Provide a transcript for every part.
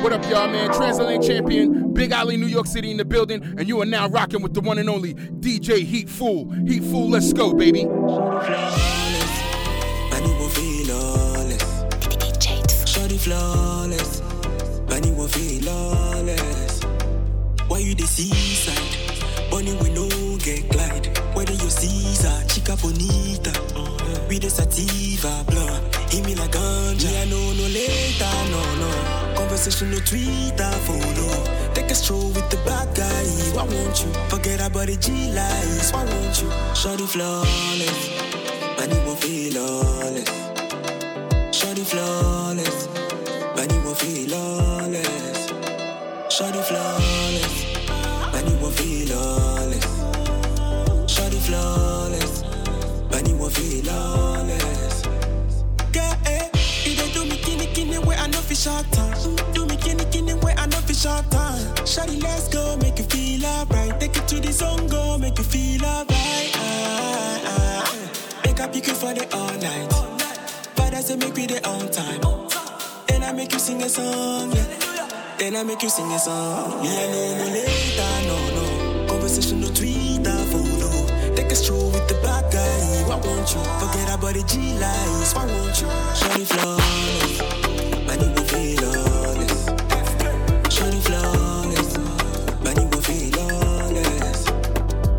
What up, y'all, man? Transatlantic champion, Big Alley, New York City in the building, and you are now rocking with the one and only DJ Heat Fool. Heat Fool, let's go, baby. Shorty flawless, Bunny will feel lawless. Why you the seaside? Bunny we no get glide. Whether you Caesar, chica bonita, uh, with the sativa blood. Hit me like ganja. I know no later, no no. Conversation no Twitter follow. Take a stroll with the bad guy. Why won't you forget about the G lies? Why won't you? Shorty flawless, Bunny won't feel lawless. Shorty flawless, Bunny won't feel lawless. Shorty flawless, Bunny won't feel lawless. Feel lawless. Yeah, eh, you dey do me kini kini where I know fi short time. Do me kini kini where I know fi short time. Shorty, let's go, make you feel alright. Take it to the zone, go, make you feel alright. Ah, ah. Make up you for the all night. Father say make we the on time. Then I make you sing a song, yeah. Then I make you sing a song. Me I know no later, no no. The bad guy. Why won't you forget about the G lies? Why won't you? Shorty flawless, money will feel honest. Shorty flawless, money will feel honest.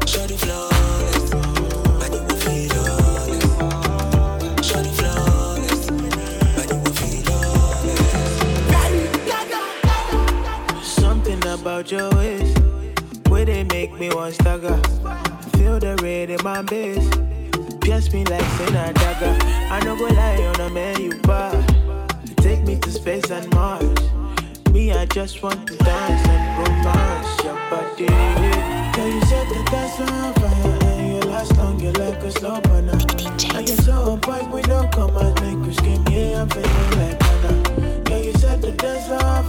Shorty flawless, money will feel honest. Shorty flawless, money will feel honest. Something about your ways, where they make me want stagger. Feel the red in my base, pierce me like saying a dagger. I no go lie on a man you bar. Take me to space and Mars. Me, I just want to dance and romance your body. Girl, you set the dance on fire and you last long, you like a slow burner. And you're so on point, we don't come and make you scream. Yeah, I'm feeling like Anna. Girl, you set the dance on fire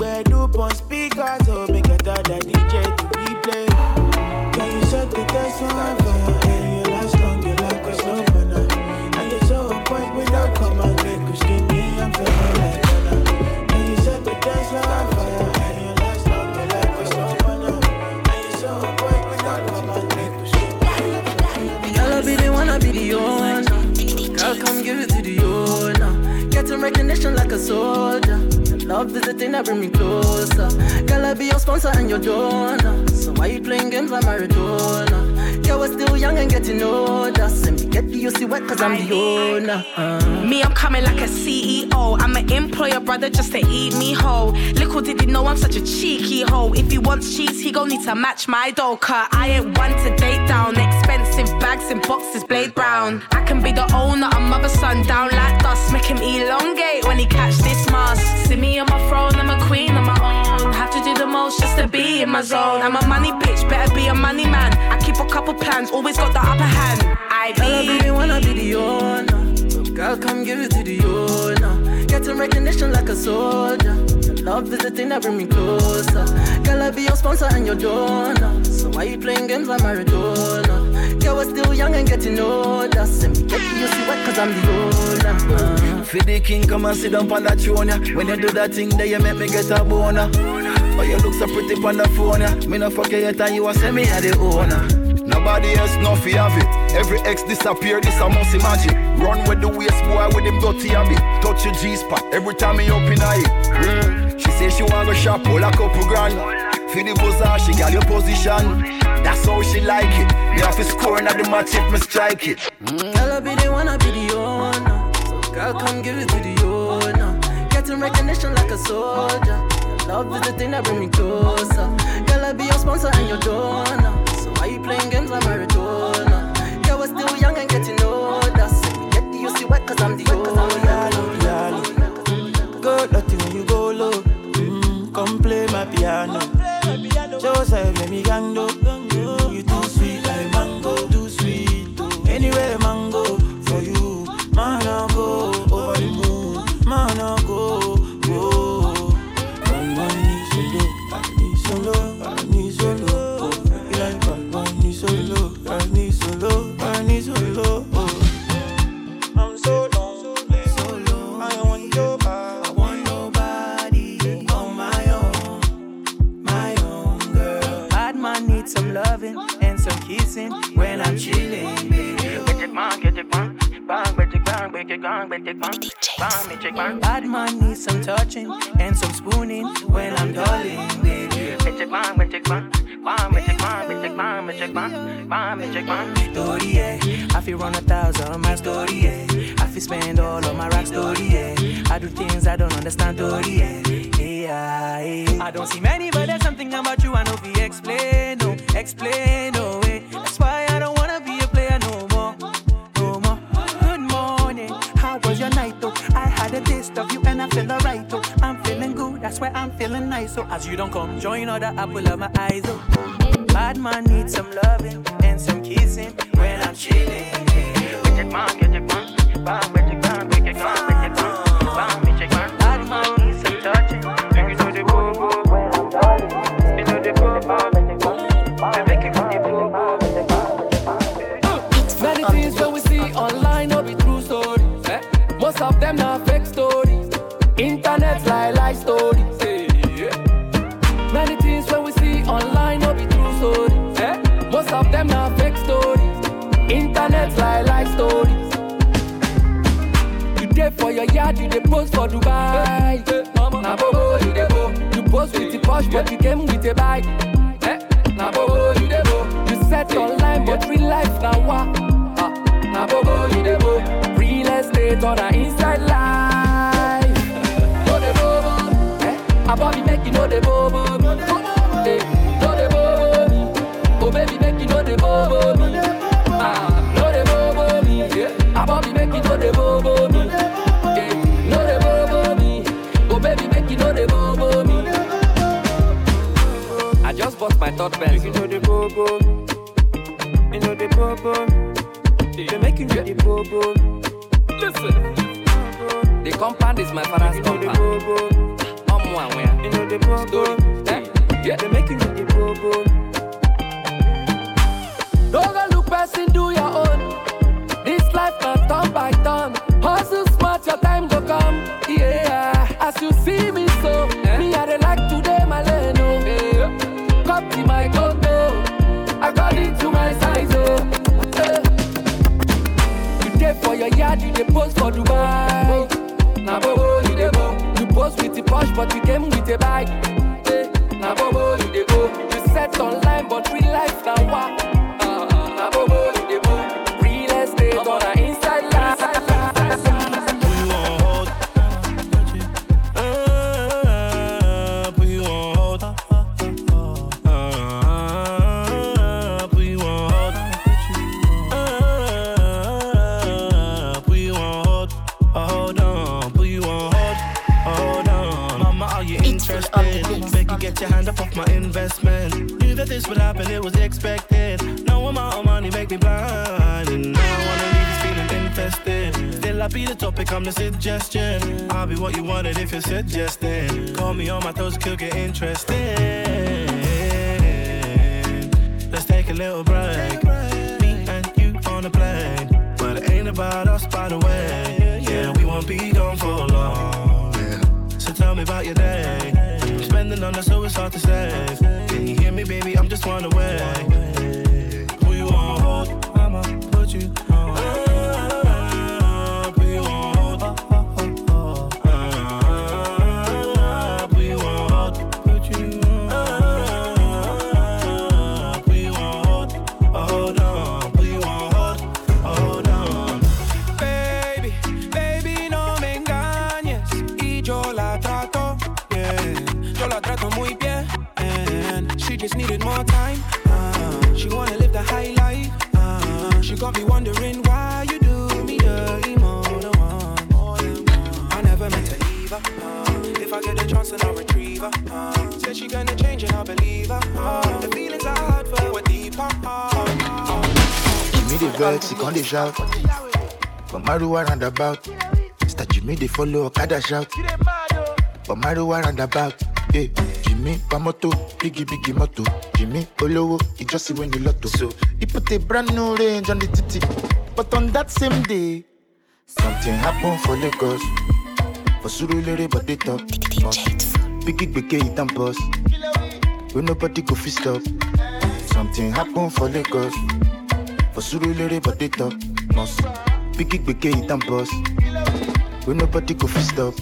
Where do on speakers, so make a the DJ to replay. Can you set the test on fire? And you last long, you like a slow burner. And you're so on point without come and make you skin me. I'm feeling like Anna. Can you set the test on fire? And you last long, you like a slow burner. And you're so on point without come and make you skin me. Girl, I be the one, I be the owner. Girl, come give it to the owner. Getting recognition like a soldier. Love is the thing that bring me closer. Girl, I be your sponsor and your donor. So why you playing games like Maradona? Girl, we're still young and getting older. Send me get the UC wet cause I'm the owner. Uh. Me, I'm coming like a CEO. I'm an employer, brother, just to eat me whole. Little did he know I'm such a cheeky hoe. If he wants cheese, he gon' need to match my dough. Cause I ain't one to date down. Expensive bags and boxes, blade brown. I can be the owner, a mother son down like dust. Make him elongate be in my zone. I'm a money bitch, better be a money man. I keep a couple plans, always got the upper hand. I Girl, I be be the one, I be the owner. Girl, come give it to the owner. Getting recognition like a soldier. Love is the thing that bring me closer. Girl, I be your sponsor and your donor. So why you playing games like Maradona? Girl, we're still young and getting older. Send me get the UC wet cause I'm the owner. Uh. For the king, come and sit down on that throne, yeah. When you do that thing, then you make me get a boner. You look so pretty on the phone, yeah. Me no forget your time, you a say me a the owner. Nobody else know fi have it. Every ex disappear, this I must imagine. Run with the waist boy with him dirty habit. Touch your G spot every time he in it. Mm. She say she want go shop, pull a couple grand. For the buzzer, she got your position. That's how she like it. Me have to score in the match if me strike it. Mm, girl, I be the one, I be the owner. So girl, come give it to the owner. Getting recognition like a soldier. Love is the thing that bring me closer. Girl, I be your sponsor and your donor. So why you playing games like Maradona? Girl, we're still young and getting older. So we get the UC wet cause I'm the owner. Go dirty when you go low. Mm, come play my piano. Joseph, let me gang it bang, get it bang, get it bang, bang, get it bang. Bad man needs some touching and some spooning when I'm darling, baby. Bang, get it bang. Story, yeah. I feel run a thousand my story, yeah. I feel spend all of my rap story, yeah. I do things I don't understand, story, yeah. Yeah, yeah. I don't see many, but there's something about you I know we explain, no, explain, no way. Eh. That's why I don't I had a taste of you and I feel alright though. I'm feeling good, that's why I'm feeling nice. So as you don't come, join other apple of my eyes oh. Bad man needs some loving and some kissing when I'm chilling. Bad man needs some touching and some spooning when I'm darling. Know the boo boo, your yard, you dey post for Dubai. Na bobo you dey go. You post with the posh, but you came with a bike. Eh? Na bobo you dey go. You set online, but real life na wa. Ah, Na bobo you dey go. Real estate on a inside life. No dey bobo. Eh? About me make you know dey bobo. Eh, no dey bobo. Oh baby make you know dey bobo. Ah, no dey bobo. Yeah. About me make you know dey bobo Bought my third pencil. You know the bobo, you know the bobo. They make you the bobo, Listen, the compound is my father's you know the compound. I'm one where. you know the bobo. Story. Eh? Yeah. They make you the bobo. Don't go look person, do your own. I get a chance, then I'll retrieve her. Uh, said she gonna change and I believe her. Uh, the feelings I had for her were deeper. Uh, Jimmy the vex, he can't shout. But Maru roundabout. Mr. Jimmy they follow Okada shout. But Maru roundabout. Yeah, Jimmy Pamoto, biggie biggie moto. Jimmy Olowo, he just see when you lotto. So he put a brand new range on the titty. But on that same day, something happened for Lagos. For Surulere, but they talk. Biggie biggie it and boss. When nobody go fist up. Something happened for Lagos. For Surulere, but they talk. Must. Biggie biggie it and boss. When nobody go fist up.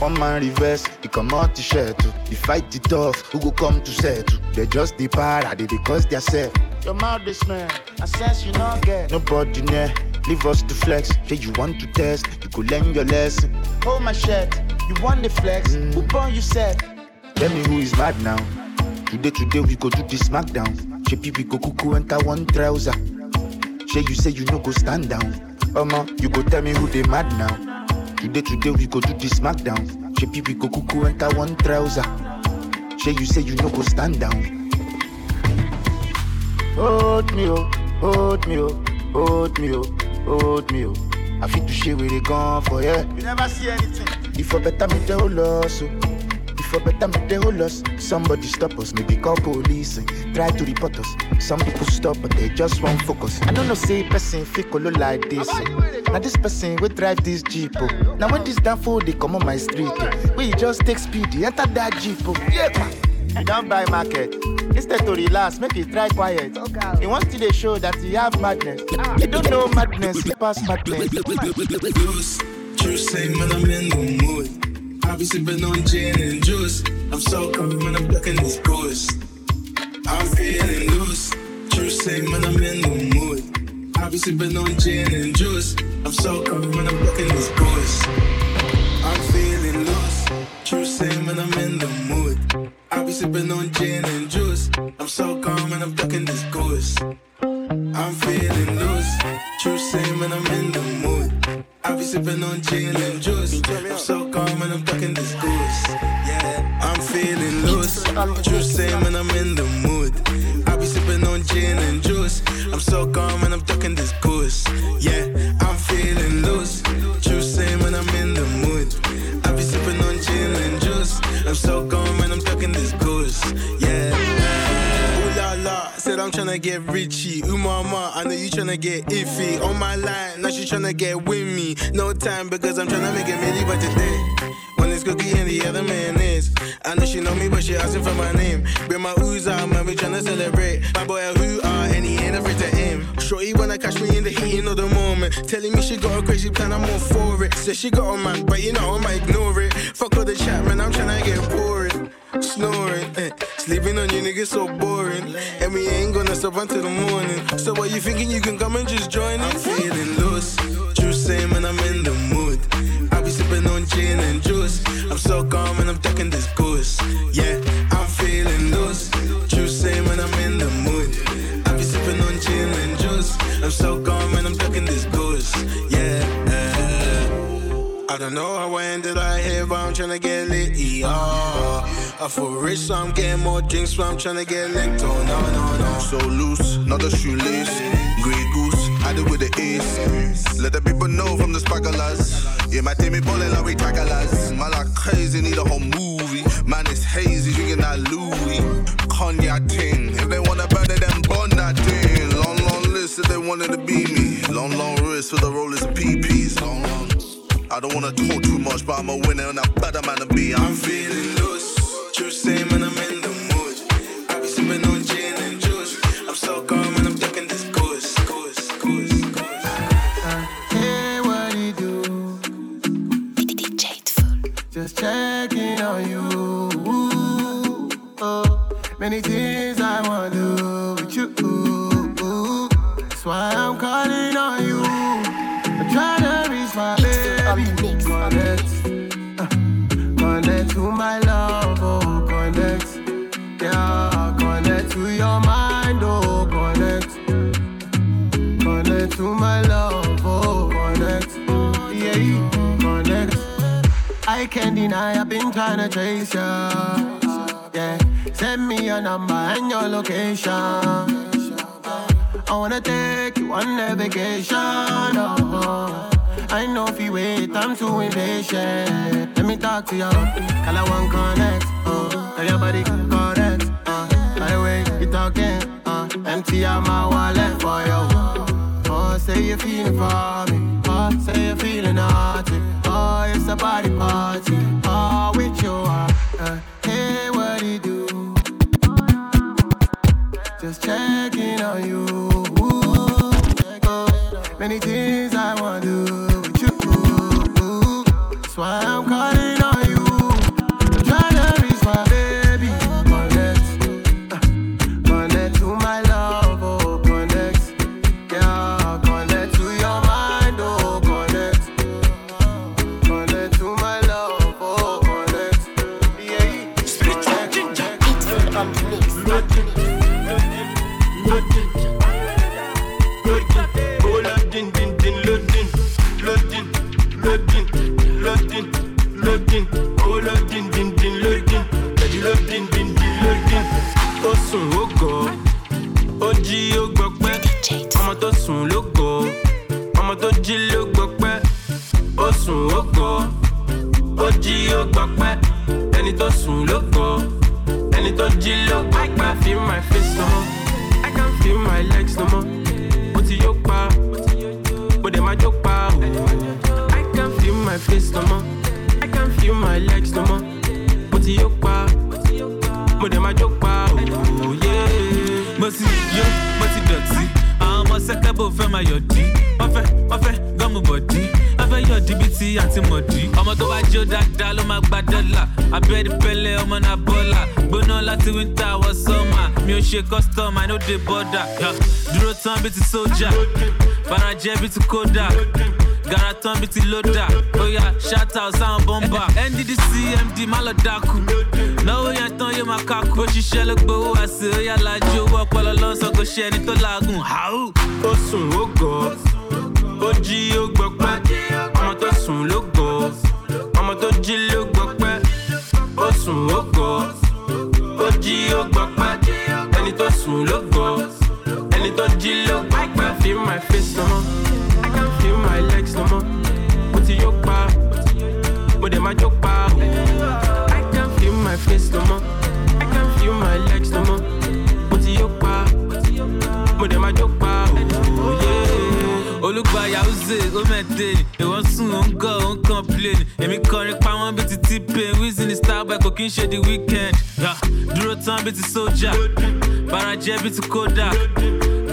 One man reverse, he come out to shirt. The fight the tough, who go come to settle? They just the para, they they cause their self. Your mouth they smell, I sense you not get. Nobody near, leave us to flex. Say you want to test, you could learn your lesson. Hold my shirt, you want the flex. Mm. Who born you said? Tell me who is mad now. Today, today we go do this smackdown. She we go cuckoo enter one trouser. Say you say you no go stand down. Omo, you go tell me who they mad now. Today, today we go do this smackdown. She we go cuckoo enter one trouser. Say you say you no go stand down. Hold me oh, hold me oh, hold me oh, hold me oh. I fit to share where they gone for yeah. You never see anything. If I better me the whole loss, oh. If I better me the whole loss, somebody stop us, maybe call police and try to report us. Some people stop, but they just won't focus. I don't know, say person fit color like this. oh. Now this person will drive this jeep. Oh. Now when this damn fool they come on my street, oh. you just take speed, enter that jeep. Oh. Yeah. You don't buy market. Instead to relax, make it try quiet. He wants to dey show that he have madness. You don't know madness, he pass madness. Loose, true say man I'm in the mood. I be sipping on gin and juice. I'm so cold when I'm ducking this ghost. I'm feeling loose. True say man I'm in the mood. I be sipping on gin and juice. I'm so cold when I'm ducking this ghost. I'm feeling loose. True say man I'm in the mood. I be sipping on gin and juice. I'm so calm and I'm ducking this goose. I'm feeling loose. True same when I'm in the mood. I be sipping on gin and juice. I'm so calm and I'm ducking this goose. Yeah, I'm feeling loose. True say when I'm in the mood. I be sipping on gin and juice. I'm so calm and I'm ducking this goose. Yeah, get richy. Ooh I know you tryna get iffy. On my line, now she tryna get with me. No time because I'm tryna make it milli, but today. One is cookie and the other man is. I know she know me, but she asking for my name. Bring my ooze out, man, we tryna celebrate. My boy a who are, and he ain't afraid to aim. Shorty wanna catch me in the heat of the moment. Telling me she got a crazy plan, I'm all for it. Says she got a man, but you know I'ma ignore it. Fuck all the chat, man, I'm tryna get boring. Snoring, eh. sleeping on you niggas so boring. And we ain't gonna stop until the morning. So what you thinking you can come and just join in? I'm feeling loose. True say, man, I'm in the mood. I be sipping on gin and juice. I'm so calm and I'm ducking this goose. Yeah, I don't know how I ended out here, but I'm tryna get lit. Yeah. I feel rich, so I'm getting more drinks, so I'm tryna get licked. Oh, no, no, no. So loose, not a shoelace. Grey goose, I do with the ace. Let the people know from the sparklers. Yeah, my team is balling like we tacklers. Man, like crazy, need a whole movie. Man, it's hazy, drinking that Louis. Cognac ting. If they wanna burn it, then burn that thing. Long, long list if they wanted to be me. Long, long wrist for the rollers and PPs. Long. I don't wanna talk too much, but I'm a winner and I'm better man to be. I'm feeling loose. True say, man, I'm in the mood. I be sipping on gin and juice. I'm so calm and I'm ducking this goose, goose, goose, goose. Hey, what it do? Just checking on you. Oh, many things I have been trying to trace you. Yeah, send me your number and your location. I wanna take you on a vacation. Oh, uh-huh. I know if you wait, I'm too impatient. Let me talk to you. Call I want connect. Uh, your body correct. Uh, by the way, you talking. Uh, empty out my wallet for you. Oh, say you're feeling for me. Oh, say you're feeling naughty. Oh, it's a body party. Oh, we dákú. lọ́wọ́ yẹn tán yóò máa kákú. bó ṣiṣẹ́ ló gbowó àṣẹ ó yà lájú owó ọpọlọ ló sọ kò ṣe ẹni tó làágùn. jẹ́ bí ti kódà.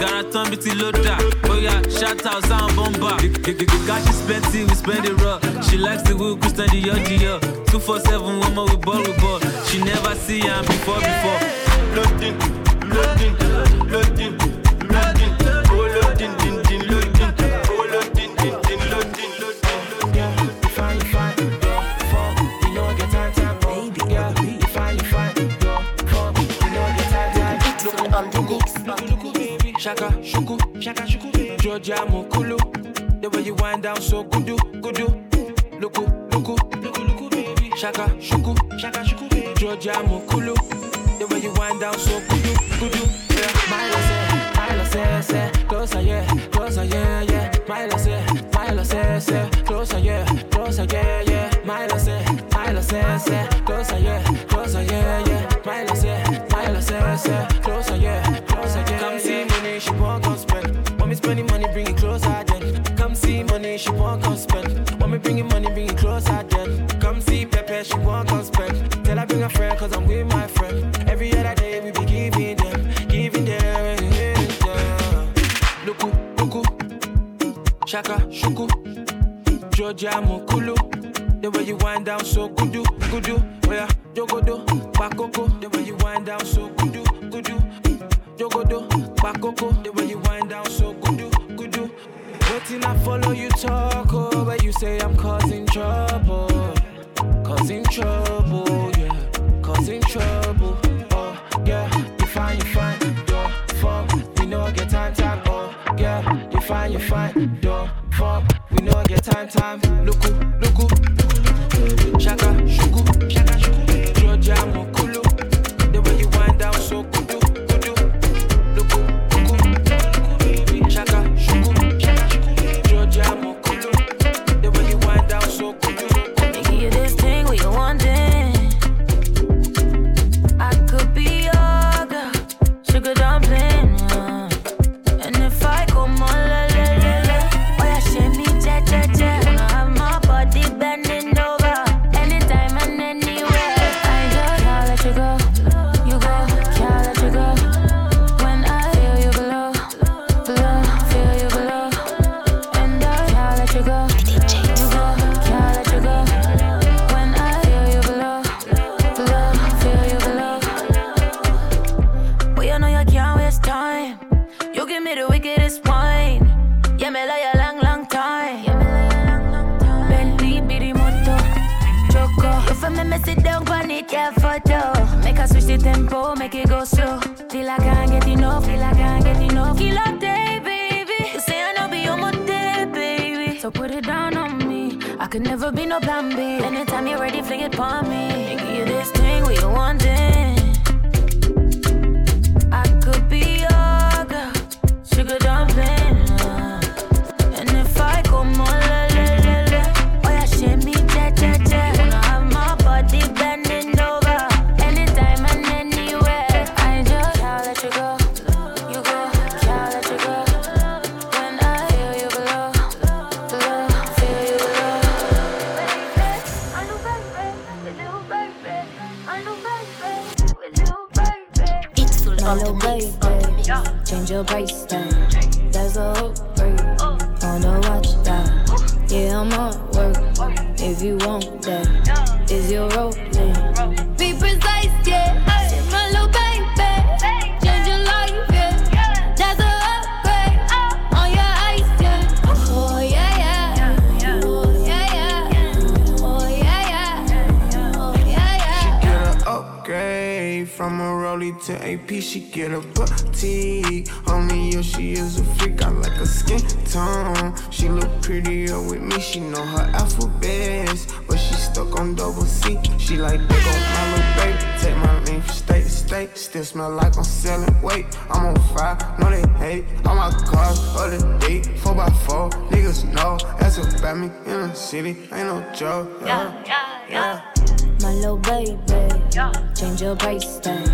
Gara tán bí ti lódà. Bóyá shout out sound bomba. Gègègègà she spend tea we spend it raw. She likes the way we christian dior dior two four seven one more we ball we ball she never see am before before. jam. State. Smell like I'm selling weight. I'm on fire, no they hate. All my cars, all the day, 4x4. Niggas know that's about me in the city. Ain't no joke. Yeah, yeah, yeah. My little baby, change your price tag.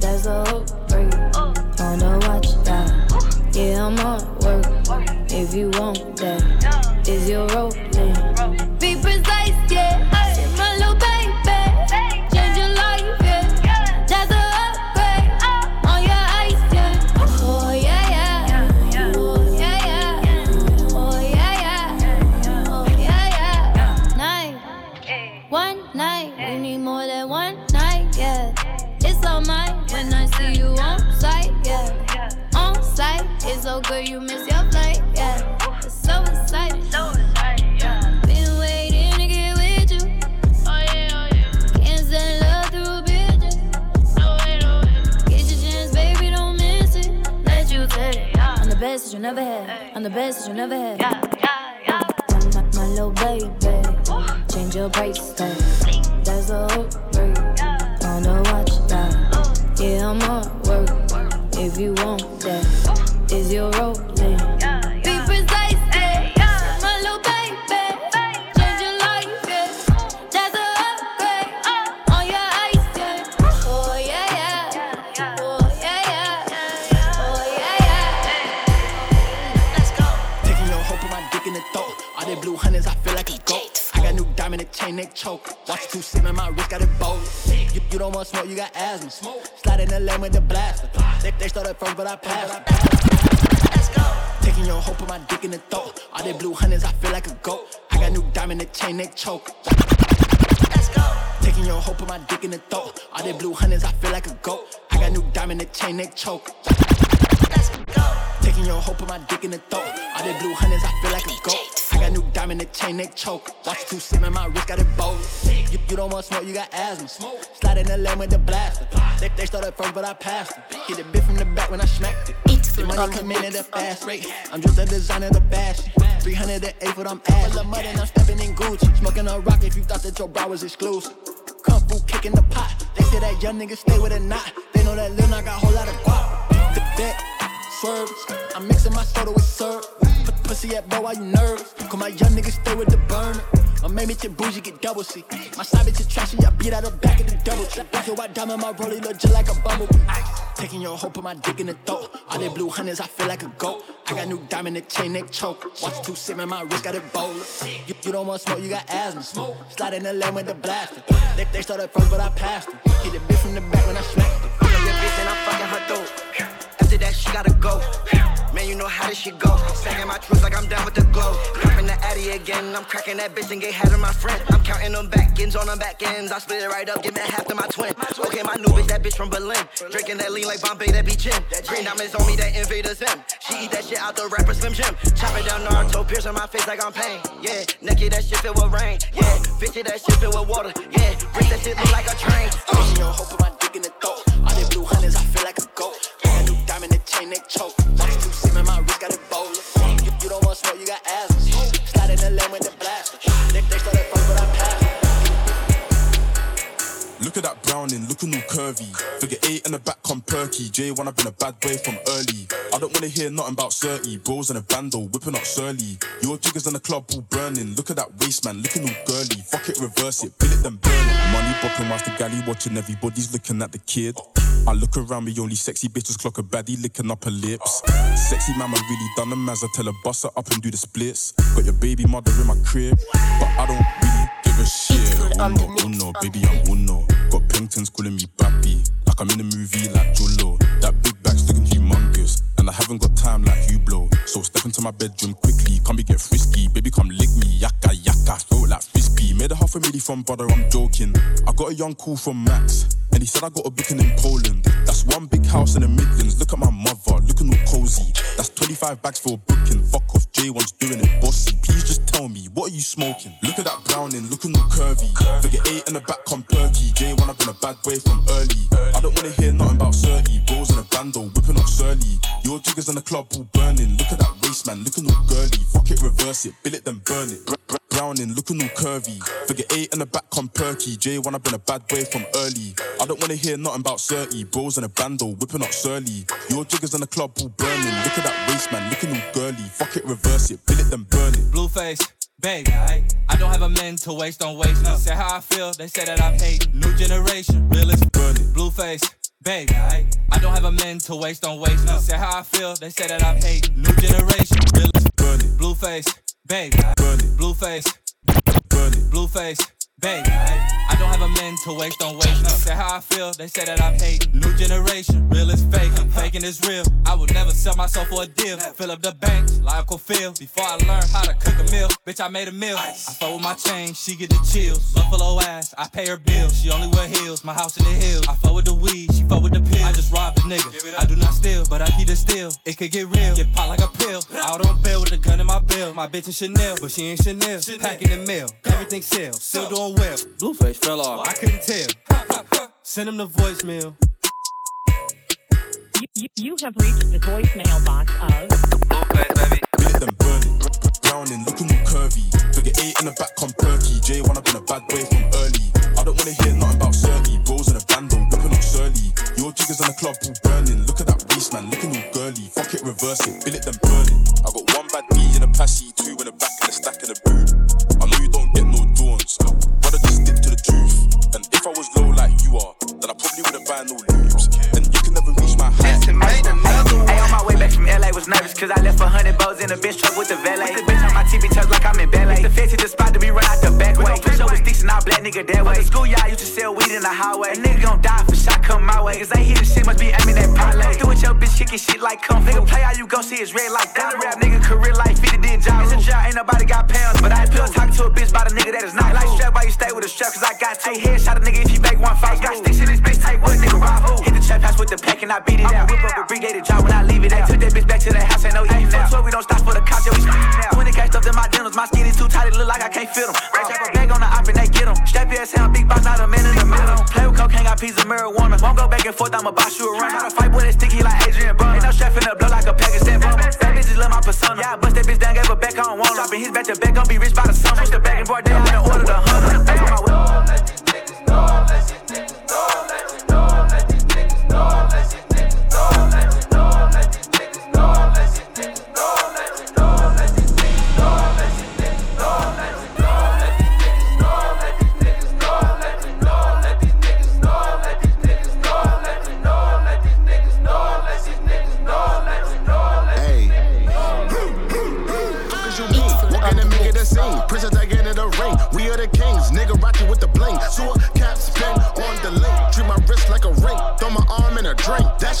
There's a hope for you on the watch that. Yeah, I'm at work. If you want that, is your rolling? So good you miss your flight, yeah. So it's so exciting. yeah. Been waiting to get with you. Oh yeah, oh yeah. Can't send love through bitches. No way, no way. Get your chance, baby, don't miss it. Let you take it. I'm the best that you never had. I'm the best that you never had. Yeah, yeah, yeah. My, my, my little baby, change your price tag. There's a for you on the watch that. Oh. Yeah, I'm at work. If you want that, is your? You, don't want smoke, you got asthma. Slide in the lane with the blaster. They, they started first, but I passed. Let's go. Taking your hoe, put my dick in the throat. All they blue hunters, I feel like a goat. I got new diamond and chain, they choke. Let's go. Taking your hoe, put my dick in the throat. All they blue hunters, I feel like a goat. I got new diamond and chain, they choke. Taking your hope put my dick in the throat. All they blue hunters, I feel like a goat. I got new diamond and chain, they choke. Watch two sip in my wrist, got it bold. You, you don't want smoke, you got asthma. Slide in the lane with the blaster. They, they started first, but I passed them. Hit a bit from the back when I smacked it. The money come in at a fast rate. I'm just a designer, the fashion. 308 what I'm asking. Full of mud and I'm stepping in Gucci. Smoking a rock if you thought that your bra was exclusive. Kung fu kicking the pot. They say that young nigga stay with a knot. They know that Lil' Knock got a whole lot of guap. The bet, I'm mixing my soda with syrup. Put pussy at bow while you nervous. Cause my young niggas stay with the burner. My main bitch and bougie get double C. My side bitch is trashy, I beat out the back of the double trap. Black white diamond, my rollie look just like a bumblebee. Taking your hoe, put my dick in the throat. All they blue hunters, I feel like a goat. I got new diamond and chain, neck choke. Watch two sip in my wrist, got it bold. You, you don't want smoke, you got asthma. Slide in the lane with the blaster. They, they started first, but I passed them. Hit the bitch from the back when I smacked it. I'm your bitch and I'm fucking her throat. That, she gotta go. Man, you know how this shit go. Sagging my truth like I'm down with the glow. Crapping the Addy again. I'm cracking that bitch and get head of my friend. I'm counting them back ends on them back ends. I split it right up, give me half to my twin. Okay, my new bitch, that bitch from Berlin. Drinking that lean like Bombay, that be chin. Green diamonds on me, that invaders in. She eat that shit out the rapper Slim Jim. Chopping down Naruto, piercing my face like I'm pain. Yeah, naked, that shit filled with rain. Yeah, bitch, that shit filled with water. Yeah, wrist that shit look like a train. Your hoe, put my dick in the throat chain neck choke. Watch two in my wrist, got a bowl of you, you don't want smoke, you got asthma. Slide in the lane with the blaster. They, they started but I passed. Look at that Browning, looking all curvy. Figure eight in the back, come perky. J1, I've been a bad boy from early. I don't wanna hear nothing about 30. Bros in a bando, whipping up surly. Your jiggers in the club all burning. Look at that waist, man, looking all girly. Fuck it, reverse it, bill it, then burn it. Money bopping whilst the galley watching. Everybody's looking at the kid. I look around me, only sexy bitches clock a baddie licking up her lips. Sexy mama really done them as I tell her bust her up and do the splits. Got your baby mother in my crib, but I don't really give a shit. Uno, oh oh uno, baby, I'm oh uno. Got Pengtons calling me Bappy, like I'm in a movie like got a young call from Max. And he said I got a booking in Poland. That's one big house in the Midlands. Look at my mother, looking all cozy. That's 25 bags for a booking. Fuck off, J1's doing it bossy. Please just tell me, what are you smoking? Look at that browning, looking all curvy. Figure eight in the back, come perky. J1, I've been a bad boy from early. I don't wanna hear nothing about 30. Bros in a bando, whipping up Surly. Your jiggers in the club all burning. Look at that waist, man, looking all girly. Fuck it, reverse it, bill it, then burn it. Browning, looking all curvy. Figure eight in the back, come perky. J1, I've been a bad boy from early. I don't wanna hear nothing about 30. Bros in a bando, whipping up Surly. Your jiggers in the club all burning. Look at that waist, man, looking all girly. Fuck it, reverse it, bill it, then burn it. Blueface, baby. I, I don't have a man to waste on waste. No. Say how I feel, they say that I'm hating. New generation, realist, burn it. Blueface, baby. I, I don't have a man to waste on waste. No. Say how I feel, they say that I'm hating. New generation, realist, burn it. Blueface, baby. Burn it. Blueface, burn it. Blueface, baby. I, don't have a man to waste on waste. No. Say how I feel, they say that I'm hating. New generation, real is fake, faking is real. I would never sell myself for a deal. Fill up the banks, like a field. Before I learned how to cook a meal, bitch, I made a meal. I fuck with my chain, she get the chills. Buffalo ass, I pay her bills. She only wear heels, my house in the hills. I fuck with the weed, she fuck with the pill. I just robbed a nigga. I do not steal, but I keep it still. It could get real, get pop like a pill. Out on bail with a gun in my bill. My bitch is Chanel, but she ain't Chanel. Packing the mail, everything sell, still doing well. Blueface fell off, I couldn't tell. Send him the voicemail. You, you, you have reached the voicemail box of. Bill it, then burn it. Browning, looking all curvy. Figure eight in the back, come perky. J1, I've been a bad boy from early. I don't wanna hear nothing about 30. Bros in a bando, whipping up Surly. Your jiggers in the club all burning. Look at that waist, man, looking all girly. Fuck it, reverse it, bill it, then burn it. I got one bad B in a passy, two in the back, and a stack in the boot. Was nervous cause I left a hundred bows in a bitch truck with the valet. The bitch on my TV touch like I'm in ballet. The fancy the spot to be run out the back way. Push up with sticks and all black nigga that way. School y'all used to sell weed in the highway. A nigga gon' die for shot come my way. Cause they hear the shit must be aiming at parlay. Do it your bitch kicking shit like fu. Nigga play how you gon' see it's red like that. rap nigga career like 50 did job. It's a job, ain't nobody got pounds. But I feel talking to a bitch about a nigga that is not like strap. Why you stay with a strap? Cause I got two. Headshot a nigga if you make one fight. Got sticks in this bitch, take what nigga rob? Hit the trap house with the pack and I beat it out. Whip up a brigade job when I leave it out. Back to the house, ain't no eating now. So we don't stop for the cops, yeah, we now. When 20 cash stuffed in my denims, my skin is too tight, it look like I can't fit them. Rack strap a bag on the op and they get them. Strap your ass down, big box, not a man in the middle. Play with cocaine, got piece of marijuana. Won't go back and forth, I'ma box you around. Try to fight boy that sticky like Adrian Brown. Ain't no strap in the blow like a Pakistan bomber. That bitch just love my persona. Yeah, I bust that bitch down, gave her back, I don't want her. Dropping his back to back, gon' be rich by the summer. Push the back and boy down, order the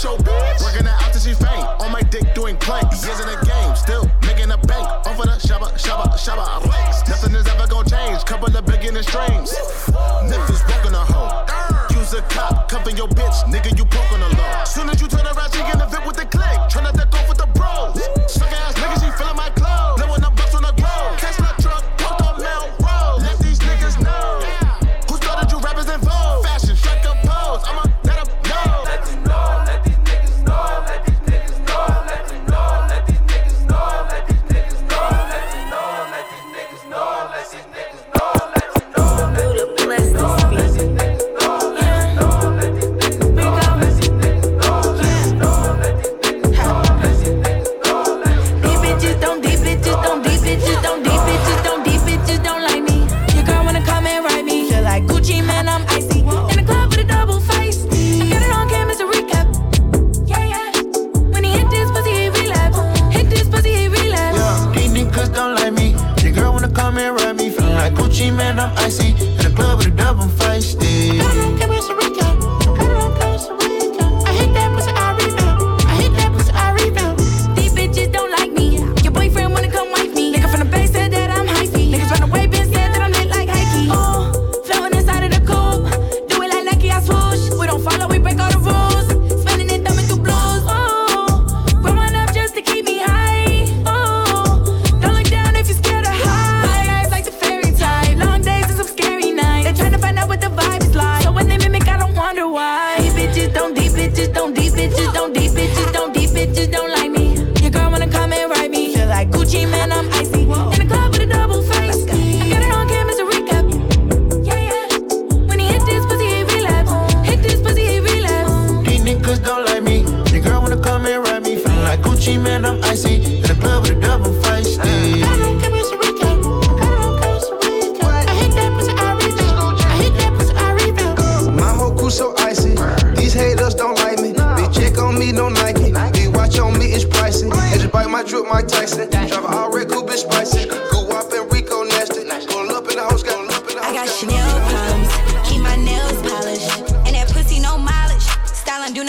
your bitch. Working it out till she faint. On my dick doing planks. Years in the game. Still making a bank. Off of the shabba, shabba, shabba. Nothing is ever gonna change. Couple of beginning strings. Memphis walking a hoe. Use a cop. Cover your bitch. Nigga, you on the law. Soon as you turn around, she in the VIP with the click. Tryna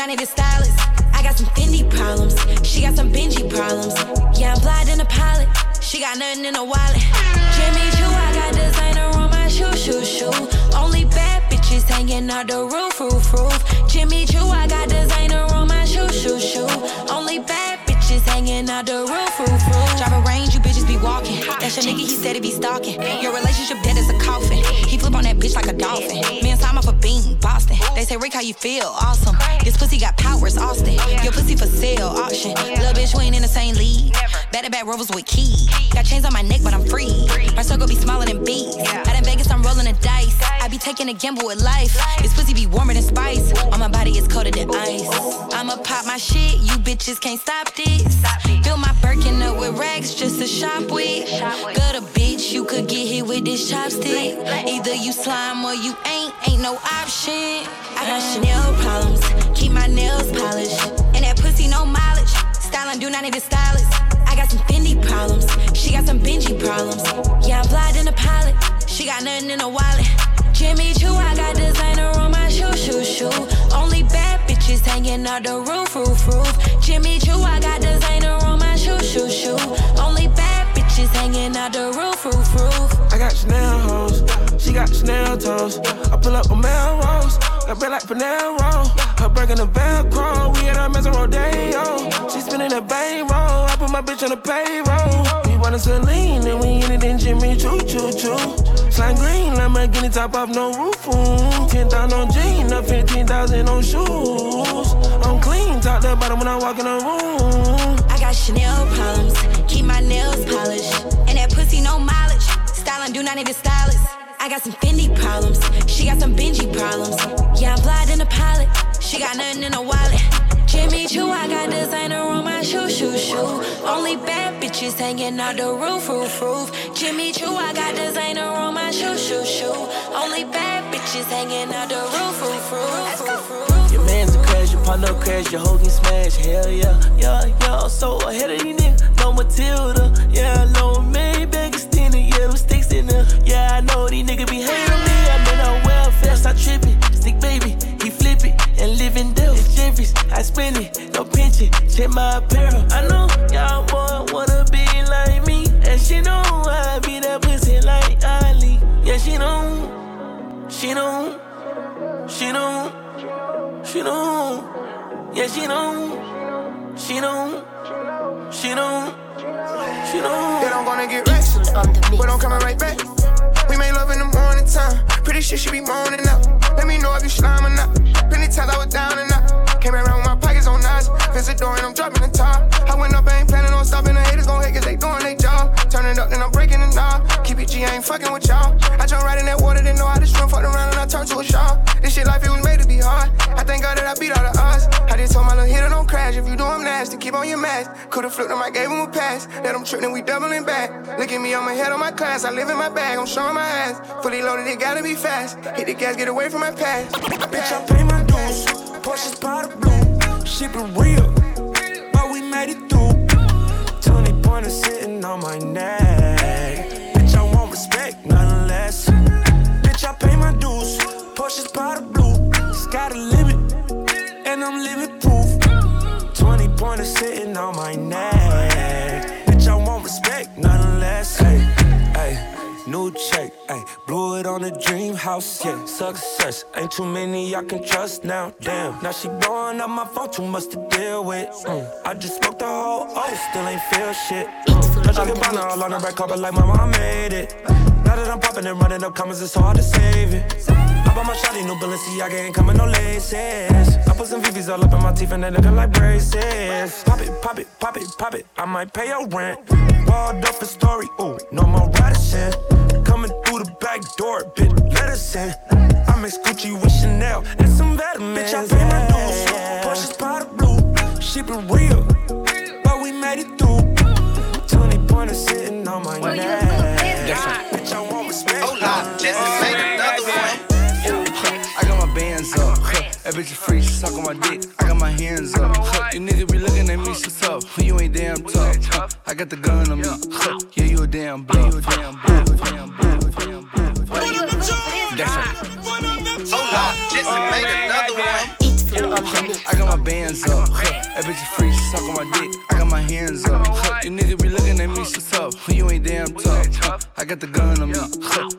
Styling do not stylist. I got some Fendi problems, she got some Benji problems. Yeah, I'm fly than a pilot, she got nothing in a wallet. Jimmy Choo, I got designer on my shoe, shoe, shoe. Only bad bitches hanging out the roof, roof, roof. Jimmy Choo, I got designer on my shoe, shoe, shoe. Only bad bitches hanging out the roof, roof, roof. Drive a range, you bitches be walking. That's your nigga, he said he be stalking. Your relationship dead as a coffin. He flip on that bitch like a dolphin. And Bean, Boston. They say, Rick, how you feel? Awesome. This pussy got powers, Austin. Your pussy for sale, auction. Little bitch, we ain't in the same league. Back to back rovers with keys. Got chains on my neck, but I'm free. My circle be smaller than bees. Out in Vegas, I'm rolling the dice. I be taking a gamble with life. This pussy be warmer than spice. On my body, it's colder than ice. I'ma pop my shit, you bitches can't stop this. Fill my Birkin up with racks just to shop with. Good a bitch, you could get hit with this chopstick. Either you slime or you ain't, ain't no option. I got Chanel problems, keep my nails polished. And that pussy no mileage. Styling do not need a stylist. I got some Fendi problems, she got some Benji problems. Yeah, I'm fly in a pilot, she got nothing in a wallet. Jimmy Choo, I got designer on my shoe, shoe, shoe. Only bad bitches hanging out the roof, roof, roof. Jimmy Choo, I got designer on my shoe, shoe, shoe. Only bad hanging out the roof, roof, roof. I got Chanel hoes, she got Chanel toes. I pull up a Melrose, got bread like Panera. Her breaking the Velcro, we at our mess rodeo. She spinning a bankroll, I put my bitch on the payroll. We want a Celine, and we in it in Jimmy Choo Choo Choo. Slime green, Lamborghini top off, no roof. Ooh. 10,000 on jeans, up 15,000 on shoes. I'm clean, top to bottom when I walk in the room. I got Chanel problems, keep my nails polished. And that pussy no mileage. Styling do not need a stylist. I got some Fendi problems, she got some Benji problems. Yeah, I'm fly in a pilot, she got nothing in a wallet. Jimmy Choo, I got designer on my shoe, shoe, shoe. Only bad bitches hanging out the roof, roof, roof. Jimmy Choo, I got designer on my shoe, shoe, shoe. Only bad bitches hanging out the roof, roof, roof, roof. Your man's a crash, your partner crash, your hoe can smash. Hell yeah, yeah, yeah. I'm so ahead of these niggas. Matilda, yeah, low Maybach extended, yeah, them sticks in there. Yeah, I know these niggas be hating me. I been on welfare, stop tripping. Stick baby, he flip it and live in Dell. It's Jeffries, I spend it, no pinching. Check my apparel. I know y'all boy wanna be like me, and she know I be that pussy like Ali. Yeah, she know, she know, she know. She know, yeah, she know, she know, she know, she know. Then I'm gonna get rest, but I'm coming right back. We made love in the morning time. Pretty shit, she be moaning up. Let me know if you slime or not. Plenty times I was down and out. Came around with my pockets on knives. Visit door and I'm dropping the top. I went up, I ain't planning on stopping. The haters gon' hate cause they doing their job. Turn it up, then I'm breaking the knob. Keep it G, I ain't fucking with y'all. I jump right in that water, didn't know how this swim. Fucked around and I turned to a shark. This shit life, it was made to be hard. I thank God that I beat all the odds. I just told my little hitter don't crash. If you do, I'm nasty. Keep on your mask. Could've flipped him, I gave him a pass. Let him trip, then we doubling back. Look at me, I'm ahead of my class. I live in my bag, I'm showing my ass. Fully loaded, it gotta be fast. Hit the gas, get away from my past. Bitch, I pay my dues. Porsche's powder blue. Shit been real, but we made it through. 20 pointers sitting on my neck. Bitch, I want respect, nothing less. Bitch, I pay my dues. Porsche's powder blue. Sky the limit, and I'm living proof. 20 pointers sitting on my neck. Bitch, I want respect, nothing less. Hey, hey. New check, ayy, blew it on the dream house, yeah. Success, ain't too many I can trust now, damn. Now she blowing up my phone, too much to deal with. Mm. I just smoked the whole, oh, still ain't feel shit. Mm. Touch like a banner all on the red carpet like my mom made it. Now that I'm popping and running up comments, it's hard to save it. I bought my shawty new Balenciaga, ain't coming no laces. I put some VVs all up in my teeth and they looking like braces. Pop it, pop it, pop it, pop it. I might pay your rent. Balled up a story, ooh, no more Radisson. Coming through the back door, bitch, let us in. I mix Gucci with Chanel and some vitamins. Bitch, I pay my dues. Porsche's powder blue, she been real, but we made it through. 20 pointers sitting on my neck. Bitch, I want respect. Hold on, just That bitch is free, she suck on my dick. I got my hands up. Huh. You niggas be looking at me so tough. You ain't damn tough. Huh. I got the gun on me. Huh. Yeah, you a damn bluff. You a damn bluff. That's right. Hold on, just make another oh, one. I got my bands up. That bitch is free, she suck on my dick. I got my hands up. You niggas be looking at me so tough. You ain't damn tough. I got the gun on me.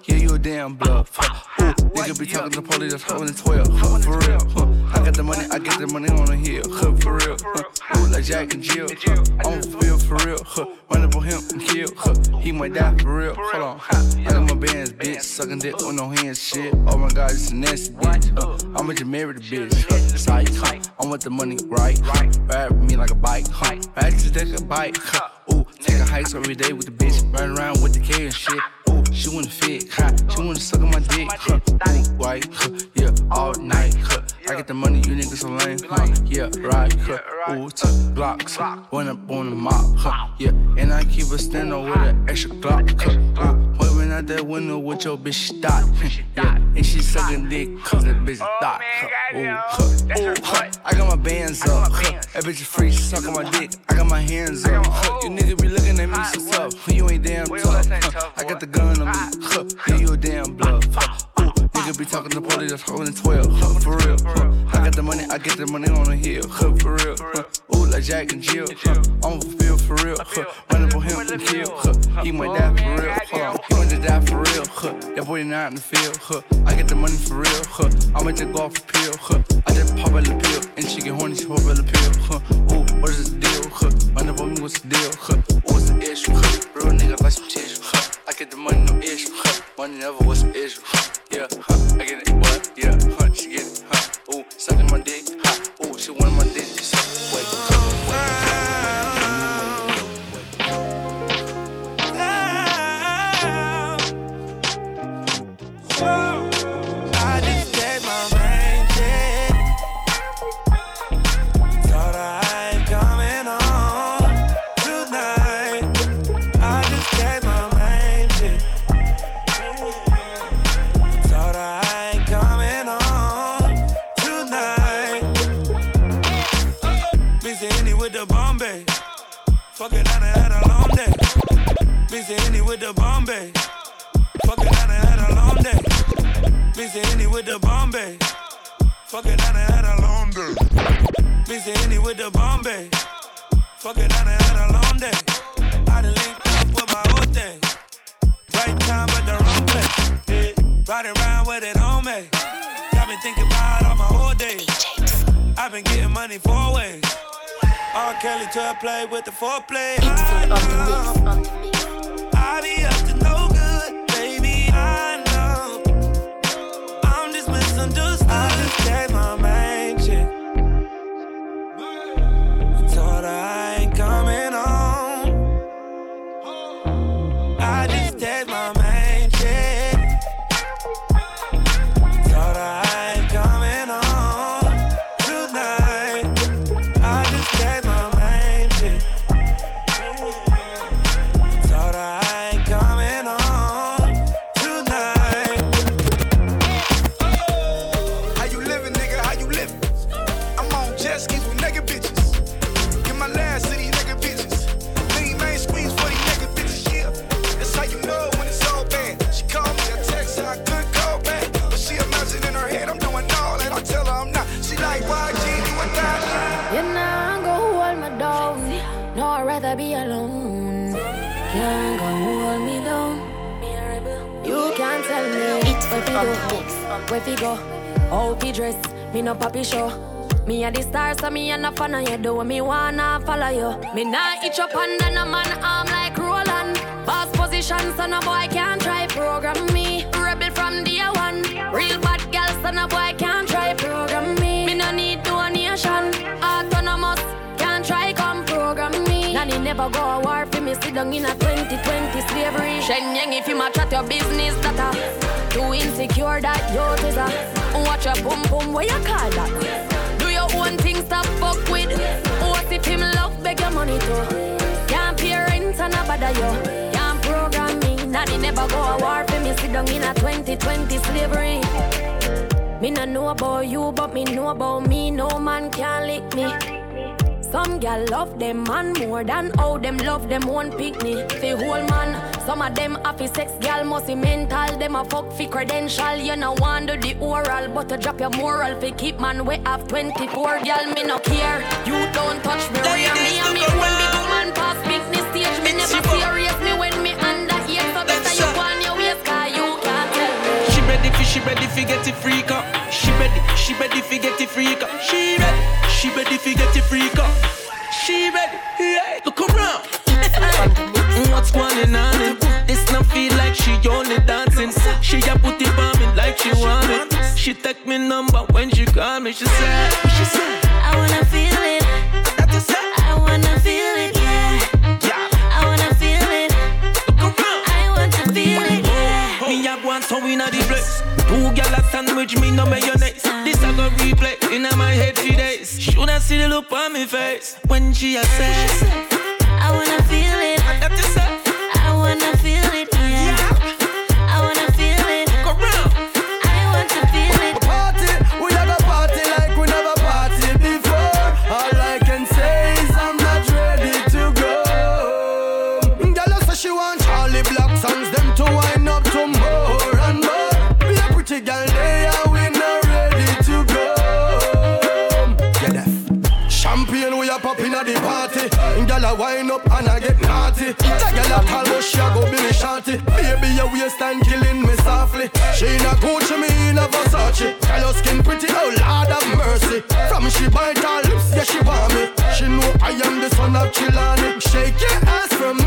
Yeah, you a damn bluff. Ooh, nigga be talking to police that's holding 12. Huh. For real. Huh. I got the money, I get the money on the hill. Huh. For real. Huh. Like Jack and Jill. Huh. I'm feel for real. Huh. Run up on him and kill. Huh. He might die for real. Hold on. Huh. I got my bands, bitch. Sucking dick with no hands, shit. Oh my god, it's a nasty bitch. Huh. I'ma just marry the bitch. Huh. Psych. Huh. I'm with the money, right? Ride with me like a bike. Huh. Ride to take a bike. Huh. Ooh, a hikes every day with the bitch. Run around with the K and shit. Ooh, she wanna fit, huh? She wanna suck on my dick, huh? Ooh, right, huh? Yeah, all night, huh? I get the money, you niggas so lame, huh? Yeah, right, huh? Ooh, two blocks? One up on the mop, huh? Yeah, and I keep a stand with an extra Glock, huh? Ooh, waving out that window with your bitch stop, yeah, and she sucking dick cause that bitch dot, huh? Ooh, huh? Ooh, huh? I got my bands up, huh? That bitch is free, she suck on my dick. I got my hands up, huh? You niggas be looking at me so tough, you ain't damn tough, huh? I got the gun on me, huh? Yeah, you a damn bluff, huh? Nigga be talking to police that's holding 12, huh? For real, huh? I got the money, I get the money on the hill, huh? For real, huh? Ooh, like Jack and Jill, huh? I'm fulfilled for real, huh? Run up on him and kill, huh? He might die for real, huh? He might just die for real, huh? That boy not in the field, huh? I get the money for real, huh? I'ma just go off a pill, huh? I just pop a little pill, and she get horny, she pop a little pill, huh? Ooh, what is the deal, huh? Run up me, what's the deal, huh? Ooh, what's the issue, huh? Real nigga like some tissue, huh? Get the money, no issue. Money never was an issue. Yeah. I get Fuck it, I done had a long day. Busy Henny with the Bombay. Fuck it, I done had a long day. I done linked up with my whole thing. Right time, but the wrong place. Yeah. Ride around with it on me. Got me thinking about all my whole days. I've been getting money four ways. R. Kelly to play with the foreplay. I know. I Gave my star, so me and a fan of you. Do me wanna follow you. Me nah itch up under no man arm like Roland. Boss position. so no boy can't try program me. Rebel from day one. Real bad girl, so no boy can't try program me. Me no need donation. Autonomous, can't try come program me. Nanny never go a war for me, sit down in a 2020 slavery. Shenyang, if you ma chat your business, that a too insecure that you is a watch your boom boom, where you call that? With. What if him love, beg your money too? Can't pay rent and a bother you. Can't program me. Nanny never go a war for me. Sit down in a 2020 slavery. Me no know about you, but me know about me. No man can lick me. Some gal love them man more than how them love them one picnic. The whole man, some of them happy sex gal must be mental. Them a fuck fi credential. You no want do the oral, but to drop your moral fi keep man we have 24 gal me no care. You don't touch me, rear me and me when big woman pass business stage. Me never serious me when me under here. So better you go on your waist 'cause you can't tell me. She ready fi, she ready fi get it freak up. She ready, she ready fi get it freak up. She ready, she ready fi get it freak up. She ready, yeah. Look around. What's going on? This not feel like she only dancing. She a put it on me like she want it. She take me number when she call me. She said, she said, I wanna feel it. I wanna feel it, yeah. I wanna feel it. I want to feel it, yeah. Me a want so inna the place. Two gyal a sandwich me no mayonnaise. This I go replay inna my head for days. Shoulda see the look on me face when she a say. I wanna feel it. Wind up and I get naughty. The girl a call, but she a go be me shorty. Baby, your waistline killing me softly. She in a Gucci, me in a Versace. Girl, your skin pretty, oh Lord have mercy. From she bite her lips, yeah she want me. She know I am the son of Chilani. Shake your ass from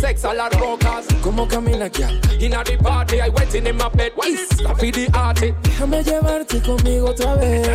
sex a las rocas ¿Cómo camina, girl? Inna the party, I waiting in my bed Stop for the arty Déjame llevarte conmigo otra vez.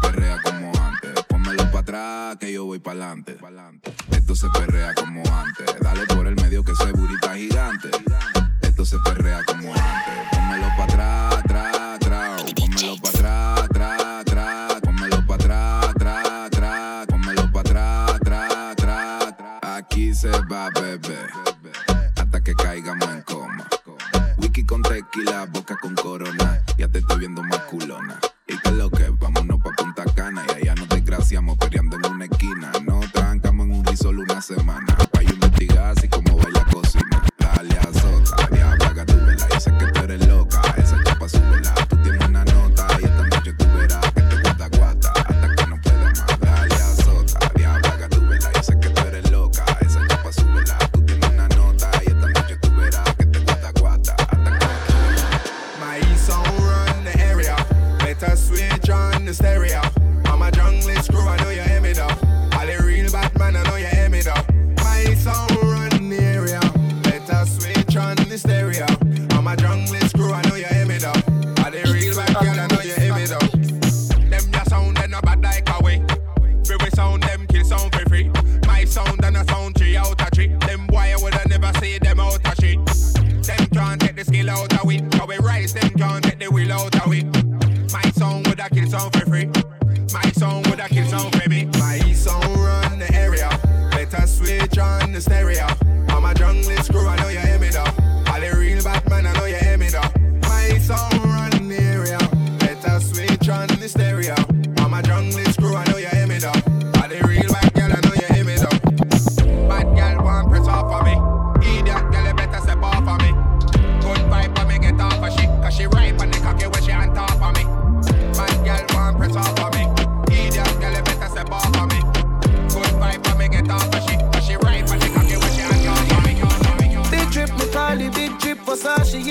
Perrea como antes. Pónmelo para atrás, que yo voy para adelante. Esto se perrea como antes. Dale por el medio que ese burita gigante. Esto se perrea como antes. Pónmelo para atrás, atrás, atrás. Pónmelo para atrás. Aquí se va, bebé. Hasta que caigamos en coma. Wiki con tequila, boca con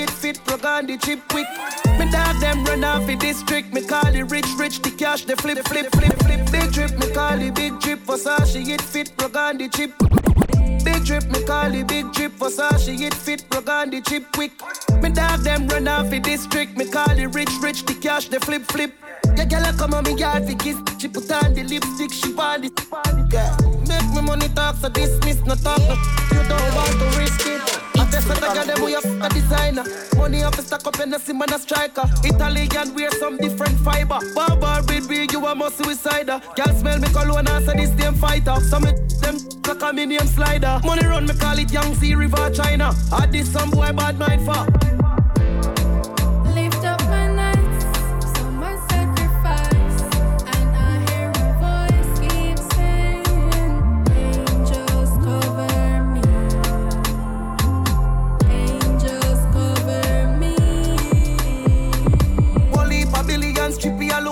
it fit, plug on the chip quick. Me dog them run off the district. Me call it rich, rich, the cash, the flip, flip, flip, flip. Big drip, me call it big trip. Versace, it fit, plug on the chip. Big drip, me call it big trip. Versace, it fit, plug on the chip quick. Me dog them run off the district. Me call it rich, rich, the cash, the flip, flip. Yeah, girl, I come on me yard to kiss. She put on the lipstick, she want it. Yeah. Make me money talk, so dismiss, no talk. No. You don't want to risk it. Test that I got them, we a designer. Money up, stack up, and a sim and a striker. Italian wear some different fiber. Barbar with you a must suicider. Girl smell me cologne, say this damn fighter. Some me them like a me name slider. Money run, me call it Yangtze River, China. I this some boy bad mind for.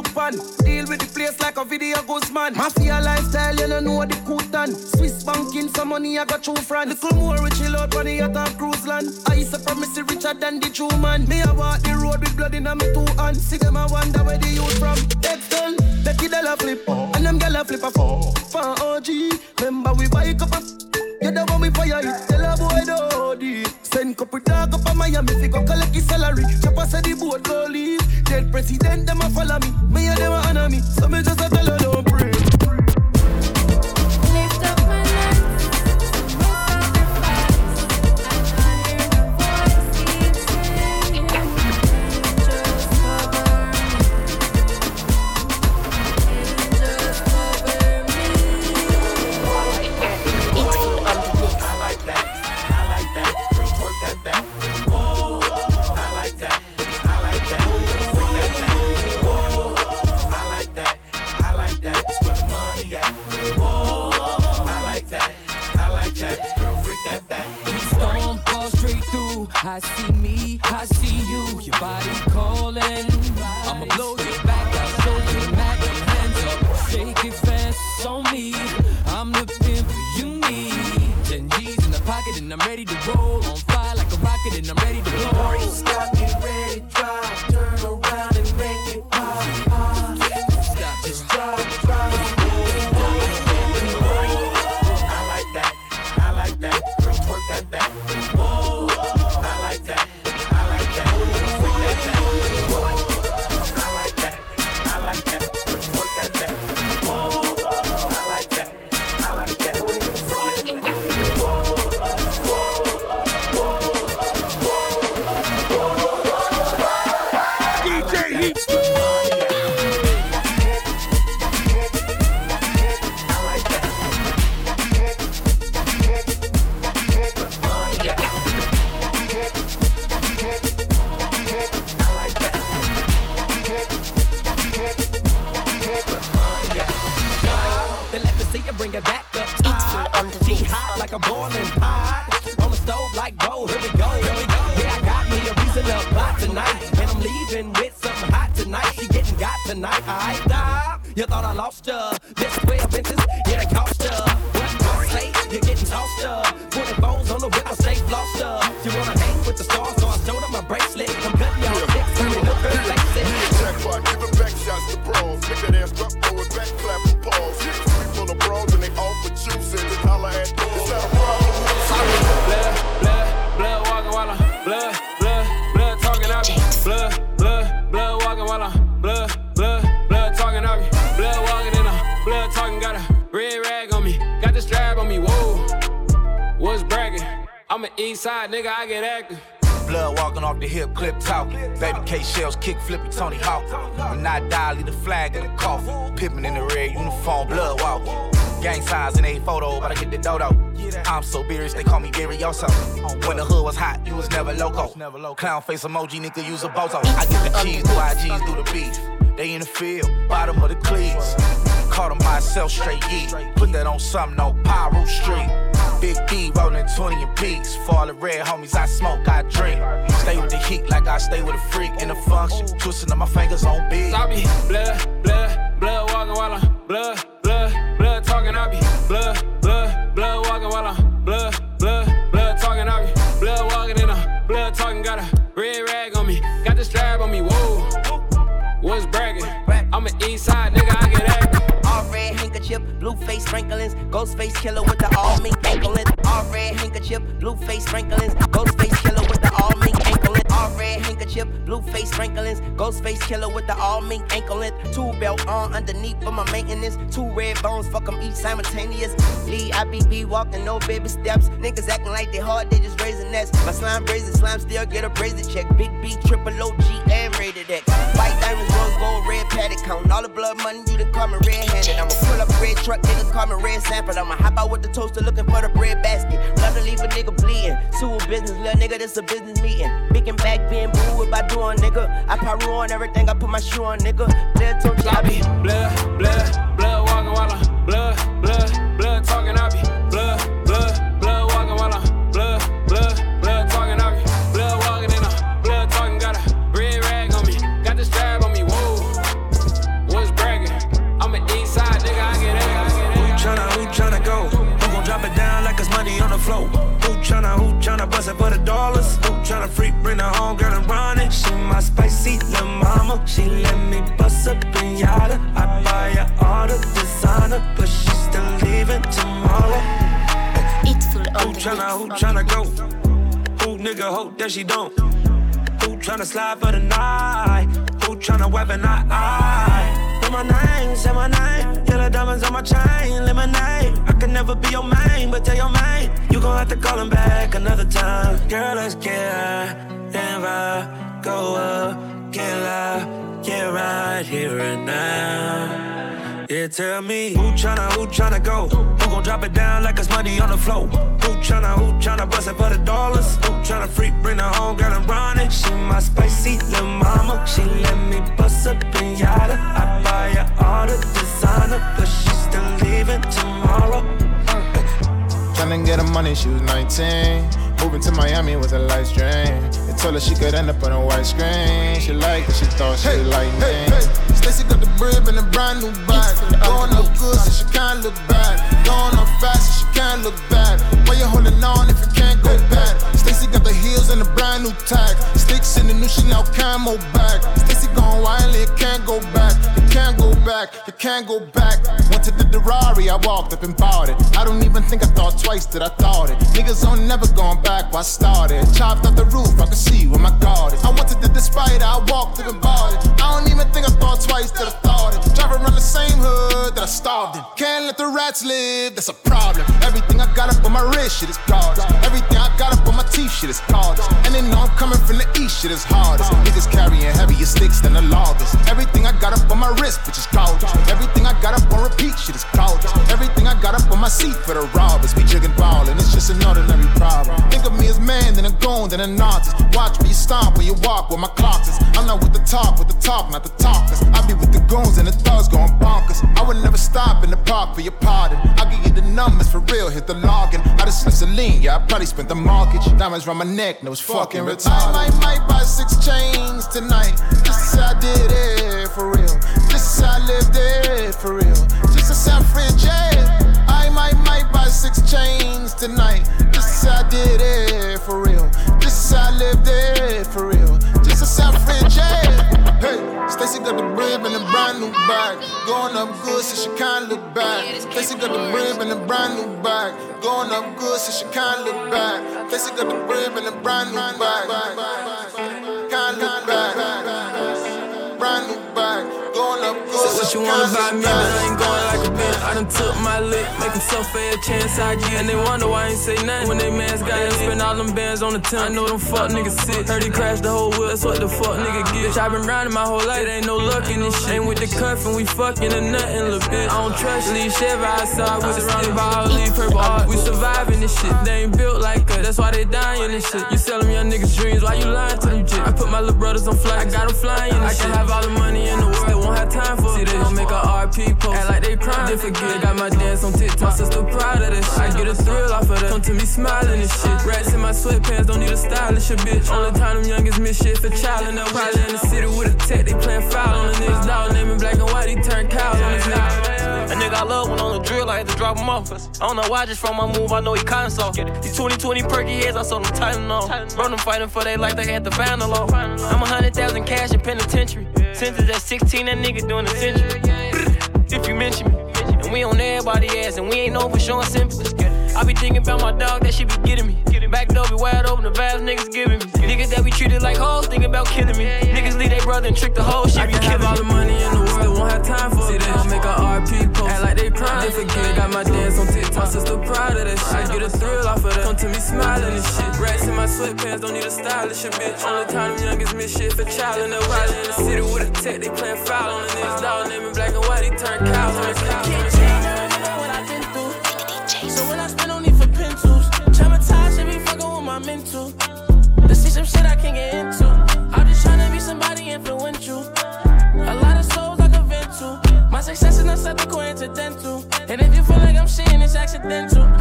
Look pan. Deal with the place like a video ghost man. Mafia lifestyle, you don't know the Kutan. Swiss banking, some money I got true friends. Little more rich, chill out on the yacht cruise land. I used to promise you richer than the true man. Me I walk the road with blood in my two hands. See them, I wonder where the youth from. Texton, Becky Della flip, and them gyal a flip a fall. Oh. For OG, remember we buy a cup of. You the one we fire it, tell a boy do it. Send couple dog up a Miami, fi go collect his salary. Chop a say the boat go leave. Dead president, them a follow me. Me and them a honor me. So me just a tell her don't pray. East side nigga, I get active. Blood walking off the hip, clip talking. Baby K shells, kick flipping Tony Hawk. When I die, leave the flag in the coffin. Pippin in the red uniform, blood walking. Gang signs in a photo, but I get the dodo. I'm so serious, they call me Virioso. When the hood was hot, you was never loco. Clown face emoji, nigga, use a bozo. I get the cheese, do IGs, do the beef. They in the field, bottom of the cleats. Caught them myself straight E. Put that on something, no Piru Street. Big D rolling 20 in peaks. For all the red homies, I smoke, I drink. Stay with the heat like I stay with a freak in the function. Twisting up my fingers on big. I be blood, blood, blood walking while I'm blood, blood, blood talking. I be blood, blood, blood walking while I'm blood, blood, blue face sprinklings, ghost face killer with the all mink ankle length. All red handkerchief, blue face sprinklings, ghost face killer with the all mink ankle length. All red handkerchief, blue face sprinklings, ghost face killer with the all mink. Two belt on underneath for my maintenance. Two red bones, fuck 'em each simultaneous. Lee, i be walking, no baby steps. Niggas acting like they hard, they just raising nets. My slime brazen, slime still get a brazen check. Big B, triple OG, and rated X. White diamonds, rose gold, paddock count. All the blood money, you done call me red handed. I'ma pull up a red truck, nigga call me red sample. I'ma hop out with the toaster looking for the bread basket. Love to leave a nigga bleeding. A business, little nigga, this a business meeting. Big and back being boo if I do on nigga. I Piru on everything, I put my shoe on nigga. Blood be blood, blood, blood walking while I'm blood, She let me bust up in yada. I buy her all the designer, but she still leaving tomorrow. Who tryna, who tryna go? Who nigga hope that she don't? Who tryna slide for the night? Who tryna weaponize? I? Say my name, say my name. Yellow diamonds on my chain, lemonade. I can never be your main, but tell your main. You gon' have to call him back another time. Girl, let's get high vibe. Go up, get loud, get right here and now. Yeah, tell me who tryna, who tryna go? Who gon' drop it down like it's money on the floor? Who tryna, who tryna bust it for the dollars? Who tryna freak, bring the home girl and run it? She my spicy little mama. She let me bust up in yada. I buy her all the designer, but she still leaving tomorrow. Tryna get her money, she was 19. Moving to Miami was a life strain. It told her she could end up on a white screen. She liked it, she thought she hey, like me. Hey, hey. Stacy got the brib and a brand new bag. Going up good so she can't look bad. Going up fast so she can't look bad. Why you holding on if you can't go back? Stacy got the heels and a brand new tag. Sticks in the new Chanel camo bag. Wildly, it can't go back. You can't go back, you can't go back. Went to the Ferrari, I walked up and bought it. I don't even think I thought twice that I thought it. Niggas on never going back where I started. Chopped off the roof, I could see where my guard is. I wanted to despite it, I walked up and bought it. I don't even think I thought twice that I thought it. Driving around the same hood that I starved in. Can't let the rats live, that's a problem. Everything I got up on my wrist, shit is gorgeous. Everything I got up on my teeth, shit is gorgeous. And they know I'm coming from the east, shit is hardest. Niggas carrying heavier sticks than the loggers. Everything I got up on my wrist, bitch is gorgeous. Everything I got up on repeat, shit is gorgeous. Everything I got up on my seat for the robbers. We jigging ballin', it's just an ordinary problem. Think of me as man, then a goon, then an artist. Watch me stomp when you walk where my clocks is. I'm not with the talk, with the talk, not the talkers. I be with the goons and the thugs going would never stop in the park for your pardon. I'll give you the numbers for real, hit the login. I just slipped a lean, yeah, I probably spent the mortgage. Diamonds round my neck, no, it's fucking retarded. I might, might buy six chains tonight. This is how I did it for real. This is how I lived it for real. Just a San jail. I might, might buy six chains tonight. This is how I did it for real. This is how I lived it for real. Stacy got the brim and a brand new bag. Going up good so she can't look back. Stacy got the brim and a brand new bag. Going up good so she can't look back. Stacy got the brim and a brand new bag. Can't look back. Brand new bag. Going up good so what you want about me, but I ain't going like a man. I done took my lick, making so fair chance I get. And they wonder why I ain't say nothing when they mans got it. Spend all them bands on the tent. I know them fuck niggas sick. Heard he crashed the whole wheel, that's what the fuck nigga get. Bitch, I been riding my whole life, ain't no luck in this shit. Ain't with the cuff and we fucking or nothing, little bitch. I don't trust, leave Chevy outside with surrounded by all leave purple art. We surviving this shit. They ain't built like us, that's why they dying this shit. You selling young niggas dreams, why you lying to them jit? I put my little brothers on flight, I got them flying I can have all the money in the world, they won't have time for See, they gon' make a RP post, act like they crying. They forget, got my dance on TikTok, sister proud of that shit. I get a thrill off of that, come to me smiling and shit. Rats in my sweatpants, don't need a stylish a bitch. Only time them youngest miss shit for child and Probably in the city with a tech, they playin' foul on the niggas. Dog naming black and white, he turn cows on his nigga. A nigga I love when on the drill, I had to drop him off. I don't know why, just from my move, I know he kinda soft. These 2020 perky heads, I saw them tighten off. Run them fighting for their life, they had to find the law. I'm a hundred thousand cash in penitentiary. Sentence at 16, that nigga doing a century. If you mention me, and we on everybody ass, and we ain't over showing sympathy. I be thinking about my dog, that shit be getting me. Back door be wide open, the vibes niggas giving me. Niggas that we treated like hoes, thinking about killing me. Niggas leave their brother and trick the whole shit. I can have all the money in the world, still won't have time for See, they gon' make a RP post, act like they crying. They forget, got my dance on TikTok, sister proud of that shit. I get a thrill off of that, come to me smiling and shit. Rats in my sweatpants, don't need a stylish a bitch. Only time them youngest miss shit for child and they're in the city with a tech, they playin' foul on the niggas. Dog naming black and white, he turn cows on his cows. Can't get into. I'm just trying to be somebody influential. A lot of souls I can vent to. My success is not something coincidental. And if you feel like I'm shitting, it's accidental.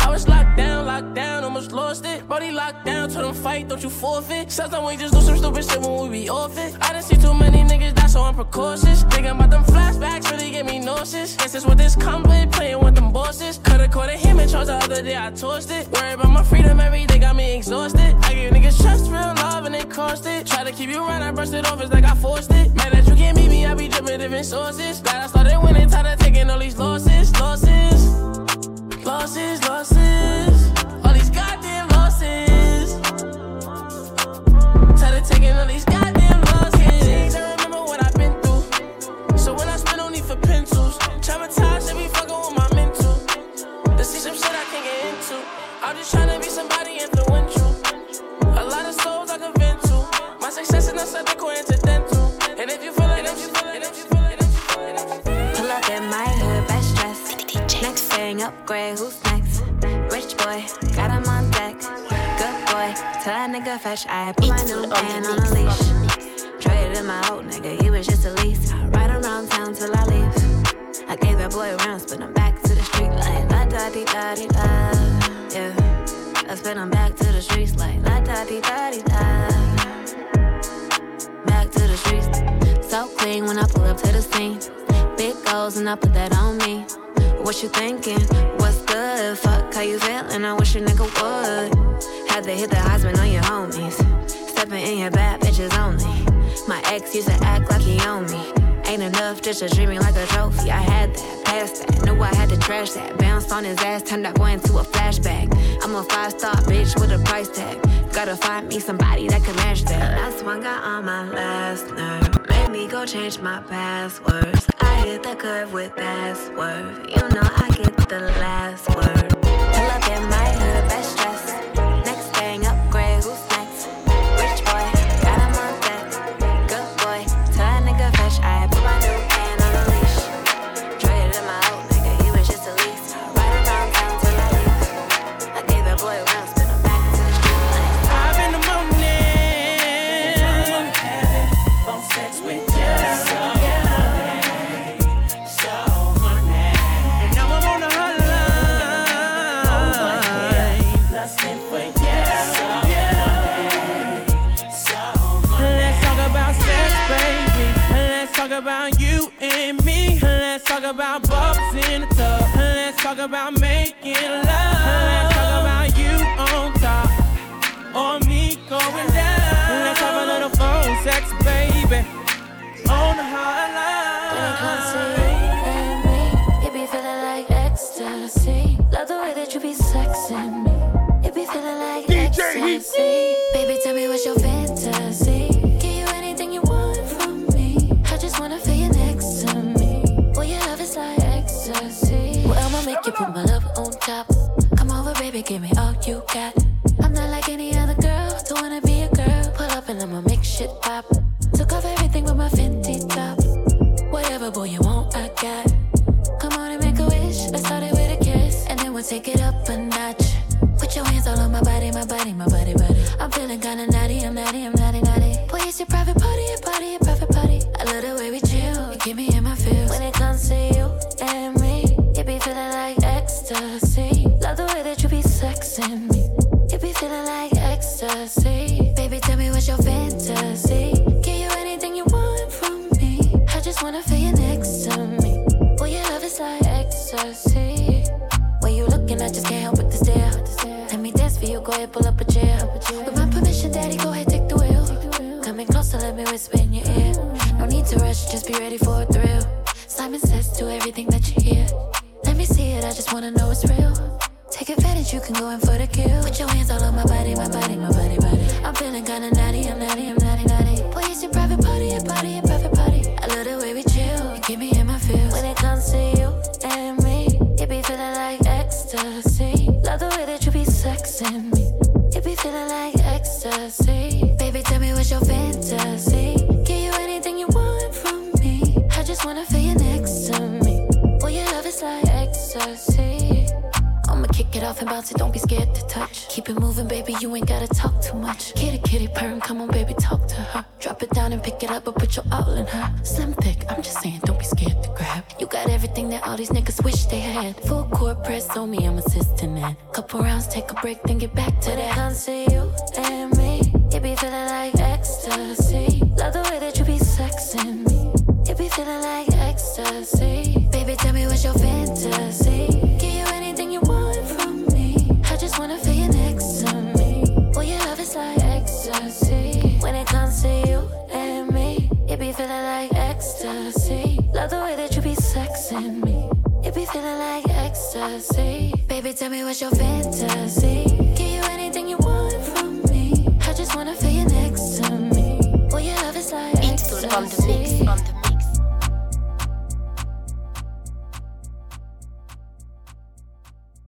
Lost. Body locked down, told them fight, don't you forfeit. Sometimes we just do some stupid shit when we be off it. I done see too many niggas die, so I'm precautious. Thinking about them flashbacks really get me nauseous. Guess it's what this come with, playing with them bosses. Coulda caught a him and charge the other day, I tossed it. Worry about my freedom, every day got me exhausted. I give niggas trust, real love, and they cost it. Try to keep you around, I brushed it off, it's like I forced it. Mad that you can't meet me, I be dripping different sources. Glad I started winning, tired of taking all these losses, losses, losses, losses. Goddamn losses. Tired of taking all these goddamn losses. I remember what I've been through. So when I spend on need for pencils, traumatized, should be fucking with my mental. To see some shit I can't get into. I'm just trying to be somebody influential. A lot of souls I can vent to. My success is not something coincidental. And if you feel like, if you feel like, if you feel like, if you feel like, Pull up in my hood, best dress. Next thing, upgrade, who's next? Rich boy, got him on deck. Good boy. Tell that nigga fetch, I put my new man on a leash. Traded in my old nigga, he was just a lease. Ride around town till I leave. I gave that boy rounds, but I'm back to the street like la da di da di da. Yeah, I spin him back to the streets like la da di da di da. Back to the streets, so clean when I pull up to the scene. Big goals and I put that on me. What you thinking? What's good? Fuck how you feeling? I wish a nigga would. Had to hit the husband on your homies. Stepping in your bad bitches only. My ex used to act like he owned me. Ain't enough just to treat me like a trophy. I had that, passed that, knew I had to trash that. Bounced on his ass, turned that boy into a flashback. I'm a five star bitch with a price tag. Gotta find me somebody that can match that. Last one got on my last nerve. Made me go change my passwords. I hit the curve with password. You know I get the last word. about making love. Let's talk about you on top or me going down. Let's have a little phone sex, baby, on the hotline. When it and me, be feeling like ecstasy. Love the way that you be sexing me. It be feeling like ecstasy. Baby, tell me you got. I'm not like any other girl, don't wanna be a girl. Pull up and I'ma make shit pop. Took off everything but my Fenty top. Whatever boy you want, I got. Come on and make a wish. I started with a kiss, and then we'll take it up a notch. Put your hands all on my body, my body, my body, body. I'm feeling kinda naughty, I'm naughty, I'm naughty, naughty. Boy, it's your private party, your party, your private party. I love the way we chill, you give me in my feels. When it comes to you.